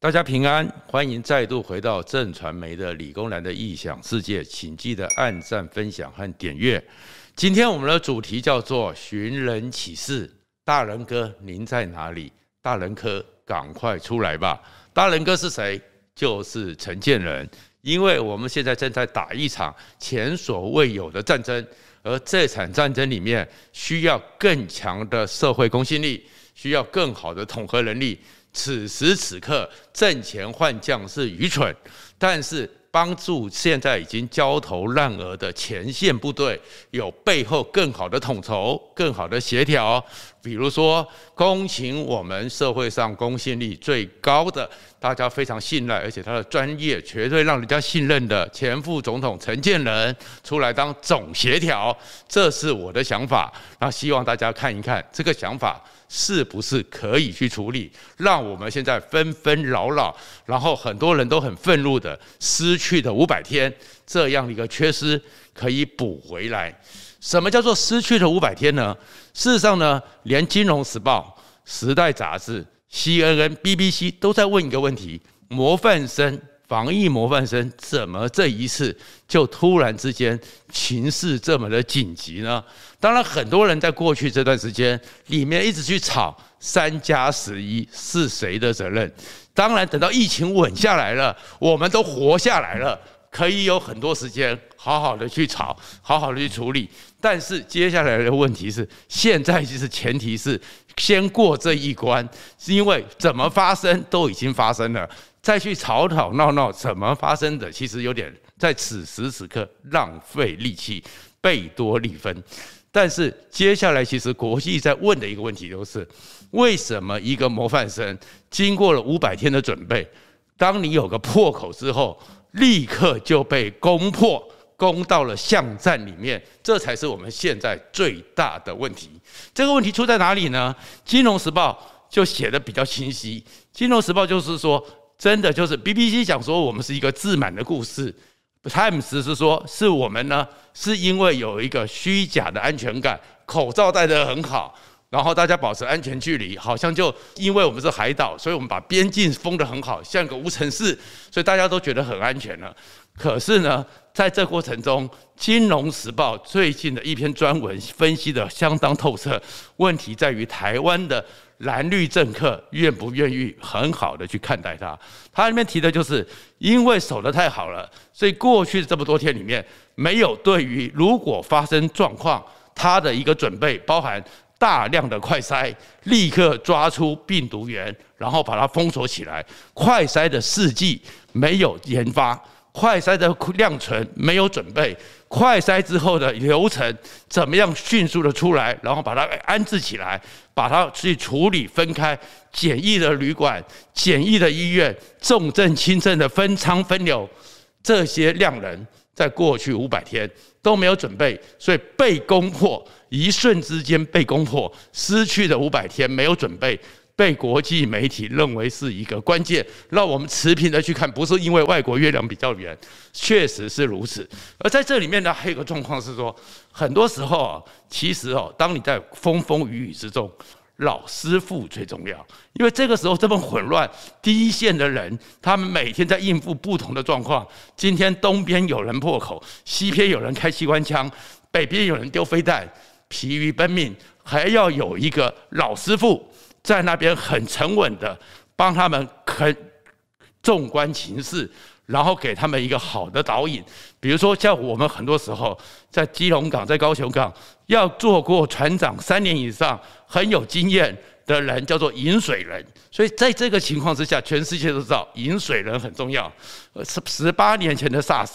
大家平安，欢迎再度回到正传媒的理工男的异想世界，请记得按赞、分享和点阅。今天我们的主题叫做寻人启事。大仁哥，您在哪里？大仁哥，赶快出来吧！大仁哥是谁？就是陈建仁。因为我们现在正在打一场前所未有的战争，而这场战争里面需要更强的社会公信力，需要更好的统合能力。此时此刻，阵前换将是愚蠢，但是帮助现在已经焦头烂额的前线部队有背后更好的统筹、更好的协调。比如说，恭请我们社会上公信力最高的、大家非常信赖，而且他的专业绝对让人家信任的前副总统陈建仁出来当总协调，这是我的想法。那希望大家看一看这个想法。是不是可以去处理？让我们现在纷纷扰扰，然后很多人都很愤怒的失去的五百天这样的一个缺失可以补回来。什么叫做失去的五百天呢？事实上呢，连《金融时报》、《时代》杂志、CNN、BBC 都在问一个问题：模范生。防疫模范生怎么这一次就突然之间情势这么的紧急呢？当然，很多人在过去这段时间里面一直去吵三加十一是谁的责任。当然，等到疫情稳下来了，我们都活下来了，可以有很多时间好好的去吵，好好的去处理。但是接下来的问题是，现在就是前提是先过这一关，是因为怎么发生都已经发生了。再去吵吵闹闹，怎么发生的？其实有点在此时此刻浪费力气，贝多利分。但是接下来，其实国际在问的一个问题就是：为什么一个模范生经过了五百天的准备，当你有个破口之后，立刻就被攻破，攻到了巷战里面？这才是我们现在最大的问题。这个问题出在哪里呢？《金融时报》就写得比较清晰，《金融时报》就是说。真的就是 BBC 讲说我们是一个自满的故事，Times 是说是我们呢是因为有一个虚假的安全感，口罩戴得很好，然后大家保持安全距离，好像就因为我们是海岛，所以我们把边境封得很好，像个无尘室，所以大家都觉得很安全了。可是呢，在这过程中，《金融时报》最近的一篇专文分析得相当透彻，问题在于台湾的。蓝绿政客愿不愿意很好的去看待它？它里面提的就是，因为守得太好了，所以过去这么多天里面，没有对于如果发生状况，它的一个准备，包含大量的快筛，立刻抓出病毒源，然后把它封锁起来。快筛的试剂没有研发，快筛的量存没有准备。快筛之后的流程怎么样迅速的出来，然后把它安置起来，把它去处理分开简易的旅馆、简易的医院、重症轻症的分仓分流，这些量能在过去五百天都没有准备，所以被攻破，一瞬之间被攻破，失去的五百天没有准备。被国际媒体认为是一个关键，让我们持平的去看，不是因为外国月亮比较圆，确实是如此。而在这里面呢，还有一个状况是说，很多时候啊，其实哦，当你在风风雨雨之中，老师傅最重要，因为这个时候这么混乱，第一线的人他们每天在应付不同的状况。今天东边有人破口，西边有人开机关枪，北边有人丢飞弹，疲于奔命，还要有一个老师傅。在那边很沉稳的帮他们很纵观情势，然后给他们一个好的导引。比如说，像我们很多时候在基隆港、在高雄港，要做过船长三年以上、很有经验的人，叫做引水人。所以在这个情况之下，全世界都知道引水人很重要。十十八年前的 SARS，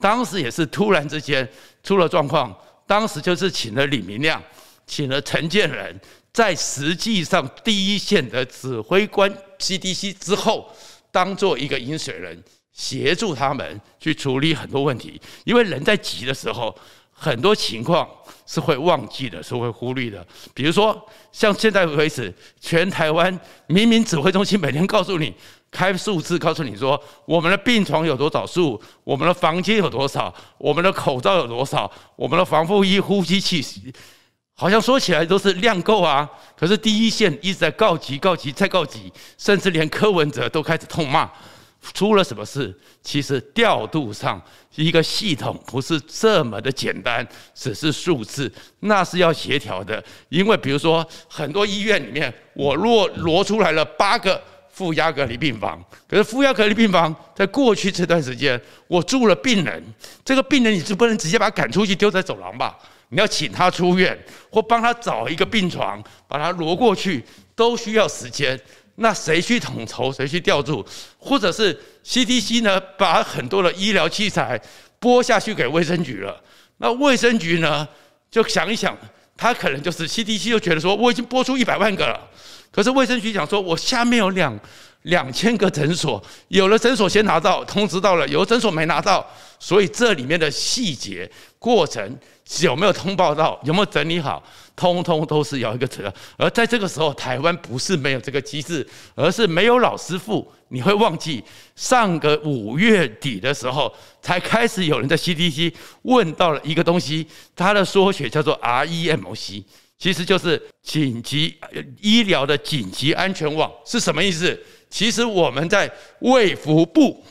当时也是突然之间出了状况，当时就是请了李明亮，请了陈建仁。在实际上第一线的指挥官 CDC 之后，当做一个引水人，协助他们去处理很多问题。因为人在急的时候，很多情况是会忘记的，是会忽略的。比如说，像现在为止，全台湾明明指挥中心每天告诉你开数字，告诉你说我们的病床有多少数，我们的房间有多少，我们的口罩有多少，我们的防护衣、呼吸器。好像说起来都是量够啊，可是第一线一直在告急、告急再告急，甚至连柯文哲都开始痛骂。出了什么事？其实调度上一个系统不是这么的简单，只是数字，那是要协调的。因为比如说很多医院里面，我若挪出来了八个负压隔离病房，可是负压隔离病房在过去这段时间，我住了病人，这个病人你就不能直接把他赶出去丢在走廊吧？你要请他出院，或帮他找一个病床，把他挪过去，都需要时间。那谁去统筹？谁去调度？或者是 CDC 呢？把很多的医疗器材拨下去给卫生局了。那卫生局呢？就想一想，他可能就是 CDC 就觉得说，我已经拨出一百万个了。可是卫生局讲说，我下面有两两千个诊所，有的诊所先拿到通知到了，有的诊所没拿到，所以这里面的细节过程有没有通报到，有没有整理好？通通都是要一个责，而在这个时候，台湾不是没有这个机制，而是没有老师傅。你会忘记上个五月底的时候，才开始有人在 CDC 问到了一个东西，它的缩写叫做 REMC，其实就是紧急医疗的紧急安全网，是什么意思？其实我们在卫福部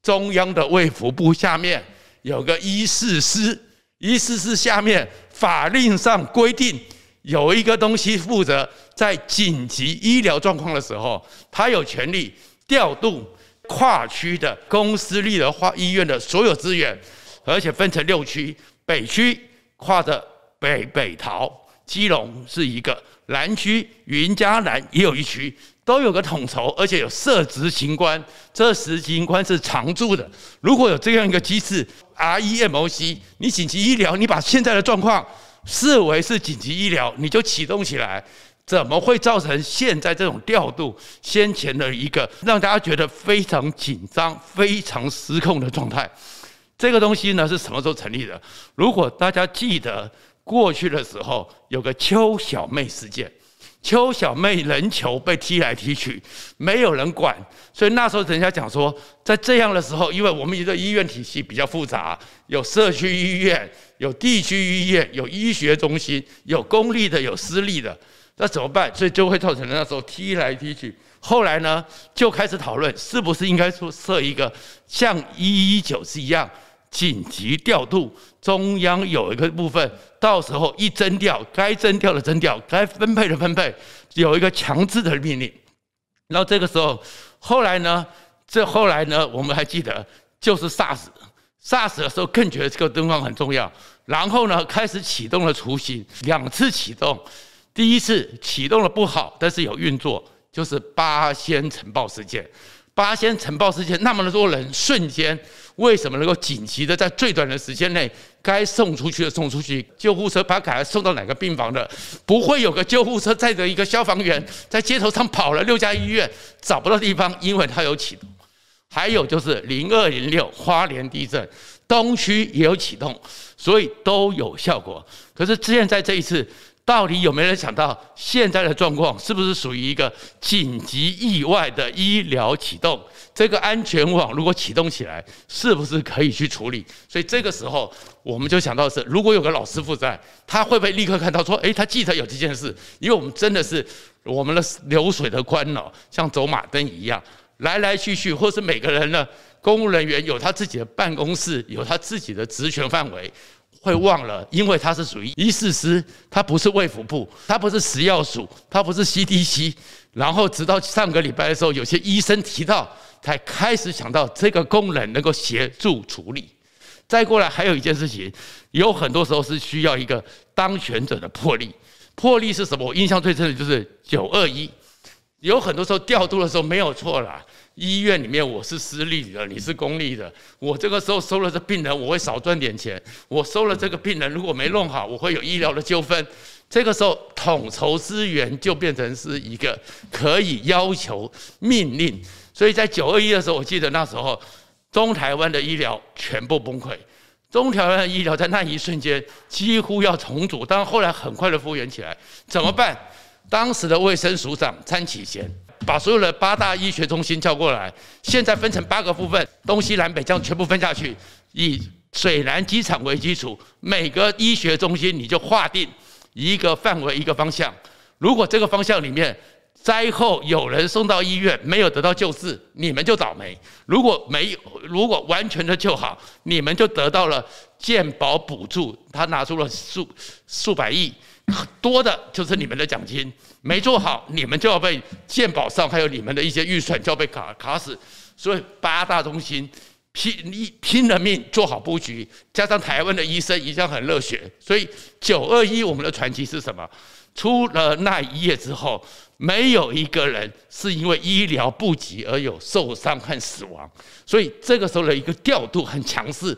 中央的卫福部下面有个医事司，意思是下面。法令上规定有一个东西负责在紧急医疗状况的时候，他有权利调度跨区的公私立的化医院的所有资源，而且分成六区，北区跨着北北桃、基隆是一个，南区云嘉南也有一区，都有个统筹，而且有设执行官，这执行官是常驻的。如果有这样一个机制。REMOC，你紧急医疗，你把现在的状况视为是紧急医疗，你就启动起来，怎么会造成现在这种调度先前的一个让大家觉得非常紧张、非常失控的状态？这个东西呢是什么时候成立的？如果大家记得过去的时候，有个邱小妹事件。邱小妹人球被踢来踢去，没有人管，所以那时候人家讲说，在这样的时候，因为我们一个医院体系比较复杂，有社区医院，有地区医院，有医学中心，有公立的，有私立的，那怎么办？所以就会造成那时候踢来踢去。后来呢，就开始讨论是不是应该说设一个像一一九是一样。紧急调度，中央有一个部分，到时候一征调，该征调的征调，该分配的分配，有一个强制的命令。然后这个时候，后来呢？这后来呢？我们还记得，就是 SARS，SARS 的时候更觉得这个灯光很重要。然后呢，开始启动了雏形，两次启动，第一次启动了不好，但是有运作，就是八仙尘爆事件。八仙尘爆事件，那么多人瞬间为什么能够紧急的在最短的时间内该送出去的送出去？救护车把赶来送到哪个病房的？不会有个救护车载着一个消防员在街头上跑了六家医院找不到地方，因为他有启动。还有就是零二零六花莲地震，东区也有启动，所以都有效果。可是之前在这一次。到底有没有人想到现在的状况是不是属于一个紧急意外的医疗启动？这个安全网如果启动起来，是不是可以去处理？所以这个时候我们就想到是，如果有个老师傅在，他会不会立刻看到说，诶，他记得有这件事？因为我们真的是我们的流水的官脑，像走马灯一样来来去去，或是每个人呢，公务人员有他自己的办公室，有他自己的职权范围。会忘了，因为它是属于医事司，它不是卫福部，它不是食药署，它不是 CDC。然后直到上个礼拜的时候，有些医生提到，才开始想到这个功能能够协助处理。再过来还有一件事情，有很多时候是需要一个当权者的魄力。魄力是什么？我印象最深的就是九二一，有很多时候调度的时候没有错啦。医院里面我是私立的，你是公立的。我这个时候收了这病人，我会少赚点钱。我收了这个病人，如果没弄好，我会有医疗的纠纷。这个时候统筹资源就变成是一个可以要求命令。所以在九二一的时候，我记得那时候中台湾的医疗全部崩溃，中台湾的医疗在那一瞬间几乎要重组，但后来很快的复原起来。怎么办？当时的卫生署长参启贤。把所有的八大医学中心叫过来，现在分成八个部分，东西南北这样全部分下去，以水南机场为基础，每个医学中心你就划定一个范围，一个方向。如果这个方向里面灾后有人送到医院没有得到救治，你们就倒霉；如果没有，如果完全的救好，你们就得到了健保补助，他拿出了数数百亿，多的就是你们的奖金。没做好，你们就要被健保上还有你们的一些预算就要被卡卡死。所以八大中心。拼一拼了命做好布局，加上台湾的医生一向很热血，所以九二一我们的传奇是什么？出了那一夜之后，没有一个人是因为医疗不及而有受伤和死亡，所以这个时候的一个调度很强势。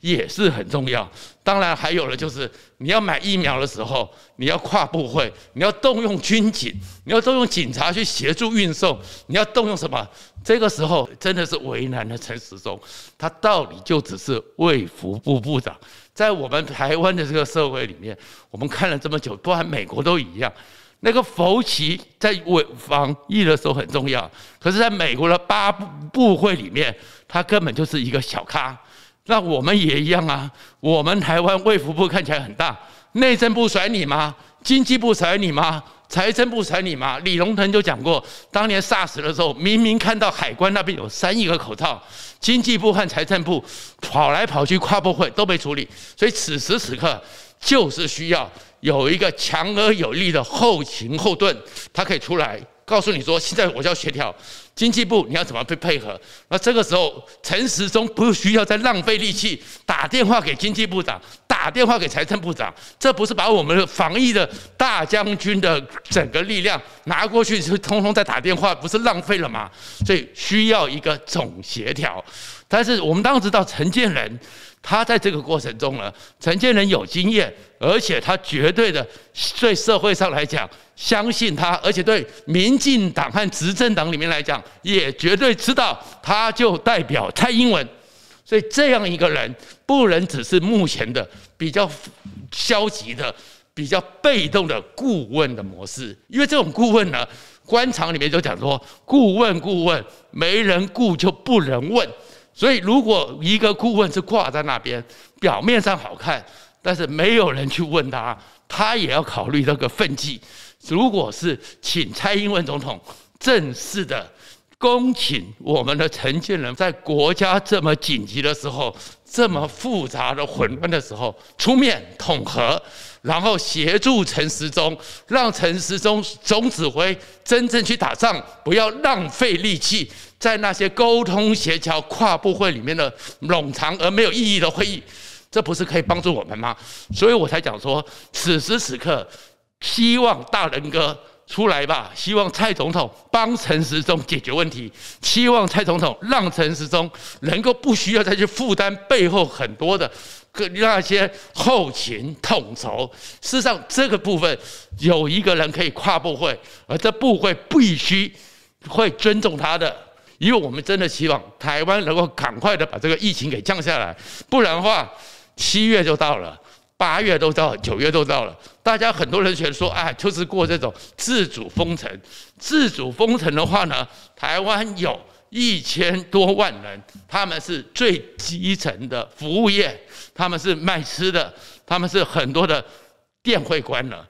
也是很重要。当然，还有了就是你要买疫苗的时候，你要跨部会，你要动用军警，你要动用警察去协助运送，你要动用什么？这个时候真的是为难了陈时中，他到底就只是卫福部部长。在我们台湾的这个社会里面，我们看了这么久，不然美国都一样。那个佛奇在为防疫的时候很重要，可是在美国的八部部会里面，他根本就是一个小咖。那我们也一样啊，我们台湾卫福部看起来很大，内政部甩你吗？经济部甩你吗？财政部甩你吗？李龙腾就讲过，当年 SARS 的时候，明明看到海关那边有三亿个口罩，经济部和财政部跑来跑去跨部会都没处理，所以此时此刻就是需要有一个强而有力的后勤后盾，他可以出来。告诉你说，现在我要协调经济部，你要怎么去配合？那这个时候，陈时中不需要再浪费力气打电话给经济部长，打电话给财政部长，这不是把我们的防疫的大将军的整个力量拿过去，就通通在打电话，不是浪费了吗？所以需要一个总协调。但是我们当然知道陈建仁。他在这个过程中呢，陈建仁有经验，而且他绝对的对社会上来讲相信他，而且对民进党和执政党里面来讲也绝对知道，他就代表蔡英文，所以这样一个人不能只是目前的比较消极的、比较被动的顾问的模式，因为这种顾问呢，官场里面就讲说，顾问顾问没人顾就不能问。所以，如果一个顾问是挂在那边，表面上好看，但是没有人去问他，他也要考虑这个分际。如果是请蔡英文总统正式的恭请我们的陈建仁，在国家这么紧急的时候、这么复杂的混乱的时候出面统合，然后协助陈时中，让陈时中总指挥真正去打仗，不要浪费力气。在那些沟通协调跨部会里面的冗长而没有意义的会议，这不是可以帮助我们吗？所以我才讲说，此时此刻，希望大仁哥出来吧，希望蔡总统帮陈时中解决问题，希望蔡总统让陈时中能够不需要再去负担背后很多的那些后勤统筹。事实上，这个部分有一个人可以跨部会，而这部会必须会尊重他的。因为我们真的希望台湾能够赶快的把这个疫情给降下来，不然的话，七月就到了，八月都到，九月都到了，大家很多人觉得说，哎，就是过这种自主封城。自主封城的话呢，台湾有一千多万人，他们是最基层的服务业，他们是卖吃的，他们是很多的店会关了，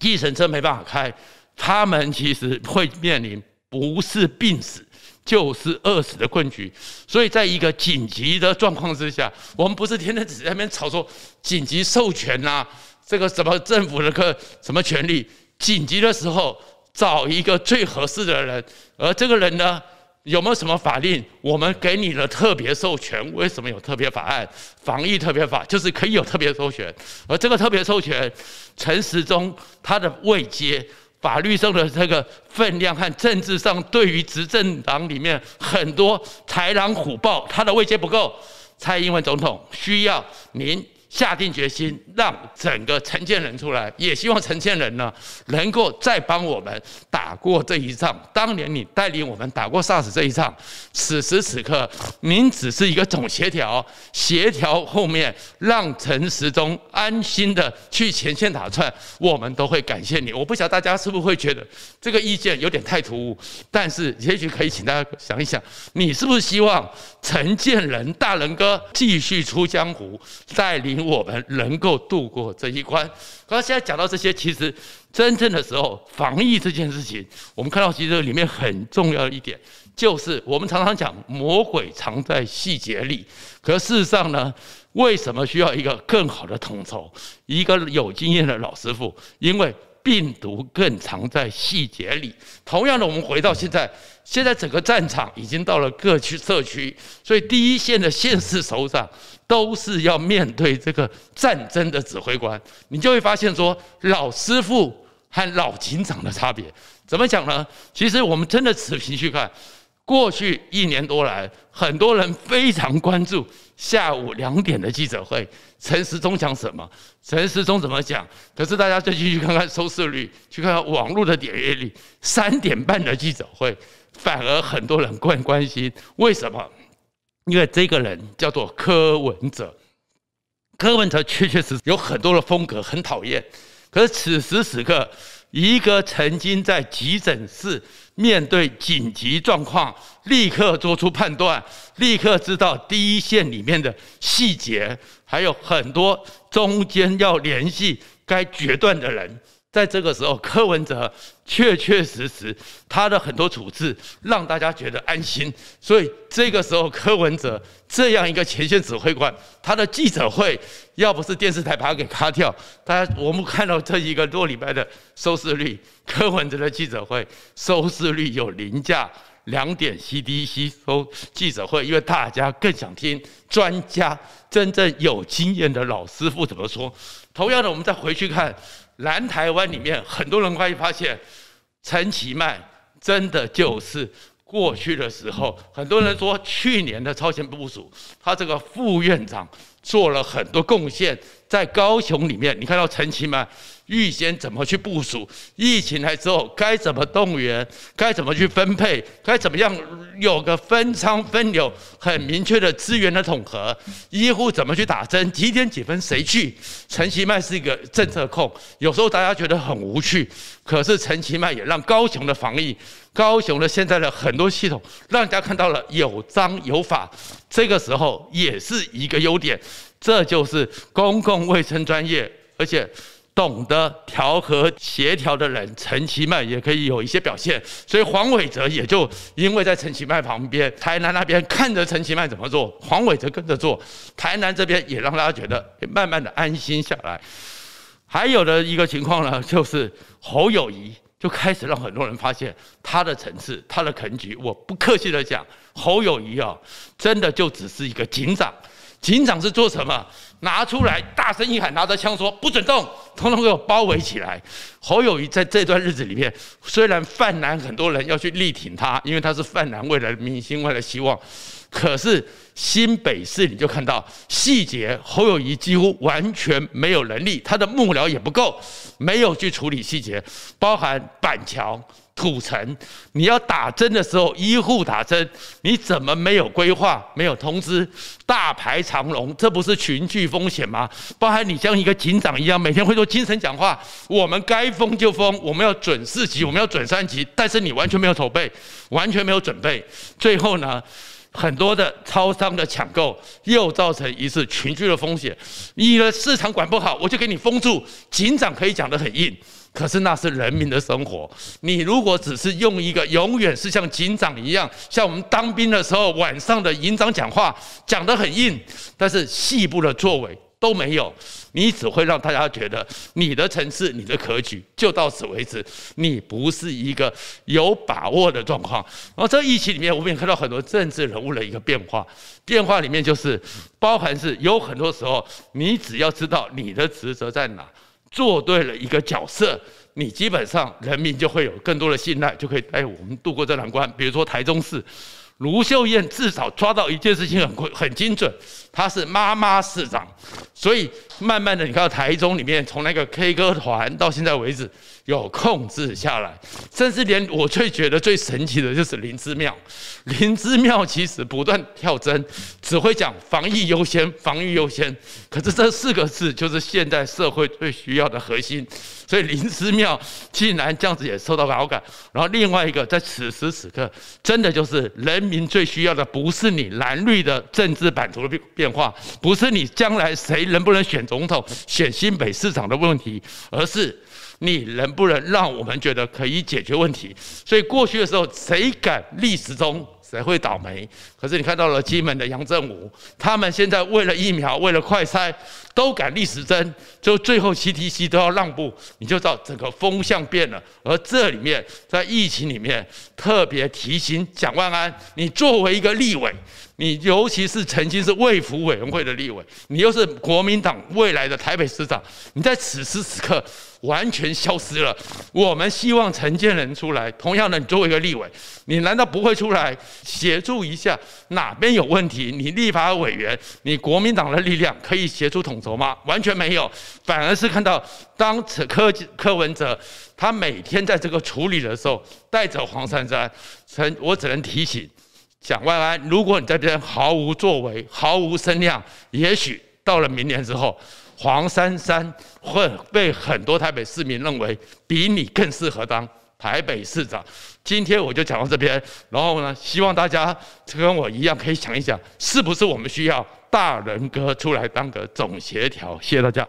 计程车没办法开，他们其实会面临不是病死。就是饿死的困局，所以在一个紧急的状况之下，我们不是天天只在那边吵说紧急授权呐、啊，这个什么政府的个什么权利，紧急的时候找一个最合适的人，而这个人呢，有没有什么法令？我们给你了特别授权，为什么有特别法案？防疫特别法就是可以有特别授权，而这个特别授权，陈时中他的位阶。法律上的这个分量和政治上对于执政党里面很多豺狼虎豹，他的威胁不够，蔡英文总统需要您。下定决心让整个陈建仁出来，也希望陈建仁呢能够再帮我们打过这一仗。当年你带领我们打过 SARS 这一仗，此时此刻您只是一个总协调，协调后面让陈时中安心的去前线打仗，我们都会感谢你。我不晓得大家是不是会觉得这个意见有点太突兀，但是也许可以请大家想一想，你是不是希望陈建仁大仁哥继续出江湖，带领？我们能够度过这一关。刚刚现在讲到这些，其实真正的时候，防疫这件事情，我们看到其实里面很重要的一点，就是我们常常讲魔鬼藏在细节里。可事实上呢，为什么需要一个更好的统筹，一个有经验的老师傅？因为病毒更藏在细节里。同样的，我们回到现在，现在整个战场已经到了各区社区，所以第一线的县市首长都是要面对这个战争的指挥官。你就会发现说，老师傅和老警长的差别怎么讲呢？其实我们真的持平去看，过去一年多来，很多人非常关注下午两点的记者会。陈时中讲什么？陈时中怎么讲？可是大家再继续看看收视率，去看看网络的点阅率。三点半的记者会，反而很多人更关心。为什么？因为这个人叫做柯文哲。柯文哲确确实实有很多的风格，很讨厌。可是此时此刻，一个曾经在急诊室面对紧急状况，立刻做出判断，立刻知道第一线里面的细节，还有很多中间要联系该决断的人。在这个时候，柯文哲确确实实他的很多处置让大家觉得安心，所以这个时候柯文哲这样一个前线指挥官，他的记者会要不是电视台把他给卡掉，大家我们看到这一个多礼拜的收视率，柯文哲的记者会收视率有凌驾两点 CDC 收记者会，因为大家更想听专家真正有经验的老师傅怎么说。同样的，我们再回去看。南台湾里面很多人会发现，陈其迈真的就是过去的时候，很多人说去年的超前部署，他这个副院长做了很多贡献，在高雄里面，你看到陈其迈。预先怎么去部署？疫情来之后该怎么动员？该怎么去分配？该怎么样有个分仓分流很明确的资源的统合？医护怎么去打针？几点几分谁去？陈其迈是一个政策控，有时候大家觉得很无趣，可是陈其迈也让高雄的防疫、高雄的现在的很多系统，让人家看到了有章有法。这个时候也是一个优点，这就是公共卫生专业，而且。懂得调和协调的人，陈其迈也可以有一些表现，所以黄伟哲也就因为在陈其迈旁边，台南那边看着陈其迈怎么做，黄伟哲跟着做，台南这边也让大家觉得慢慢的安心下来。还有的一个情况呢，就是侯友宜就开始让很多人发现他的层次，他的肯举。我不客气的讲，侯友宜啊，真的就只是一个警长。警长是做什么？拿出来大声一喊，拿着枪说不准动，统统给我包围起来。侯友宜在这段日子里面，虽然泛蓝很多人要去力挺他，因为他是泛蓝未来的明星，未来的希望。可是新北市你就看到细节，侯友宜几乎完全没有能力，他的幕僚也不够，没有去处理细节，包含板桥。土城，你要打针的时候，医护打针，你怎么没有规划、没有通知？大排长龙，这不是群聚风险吗？包含你像一个警长一样，每天会做精神讲话，我们该封就封，我们要准四级，我们要准三级，但是你完全没有筹备，完全没有准备，最后呢，很多的超商的抢购又造成一次群聚的风险。你的市场管不好，我就给你封住。警长可以讲得很硬。可是那是人民的生活，你如果只是用一个永远是像警长一样，像我们当兵的时候晚上的营长讲话讲得很硬，但是细部的作为都没有，你只会让大家觉得你的层次、你的格局就到此为止，你不是一个有把握的状况。然后这疫情里面，我们也看到很多政治人物的一个变化，变化里面就是包含是有很多时候，你只要知道你的职责在哪。做对了一个角色，你基本上人民就会有更多的信赖，就可以带我们度过这难关。比如说台中市，卢秀燕至少抓到一件事情很很精准，她是妈妈市长，所以慢慢的你看台中里面从那个 K 歌团到现在为止。有控制下来，甚至连我最觉得最神奇的就是林姿妙。林姿妙其实不断跳针，只会讲防疫优先，防疫优先。可是这四个字就是现代社会最需要的核心。所以林姿妙竟然这样子也受到好感。然后另外一个，在此时此刻，真的就是人民最需要的不是你蓝绿的政治版图的变变化，不是你将来谁能不能选总统、选新北市长的问题，而是你能不能让我们觉得可以解决问题。所以过去的时候，谁敢历史中？谁会倒霉？可是你看到了金门的杨振武，他们现在为了疫苗，为了快筛，都赶逆时针，就最后 CTC 都要让步，你就知道整个风向变了。而这里面，在疫情里面，特别提醒蒋万安，你作为一个立委。你尤其是曾经是卫福委员会的立委，你又是国民党未来的台北市长，你在此时此刻完全消失了。我们希望陈建仁出来，同样的，你作为一个立委，你难道不会出来协助一下哪边有问题？你立法委员，你国民党的力量可以协助统筹吗？完全没有，反而是看到当此柯柯文哲他每天在这个处理的时候，带着黄珊珊，陈，我只能提醒。蒋万安，如果你在这边毫无作为、毫无声量，也许到了明年之后，黄珊珊会被很多台北市民认为比你更适合当台北市长。今天我就讲到这边，然后呢，希望大家跟我一样可以想一想，是不是我们需要大仁哥出来当个总协调？谢谢大家。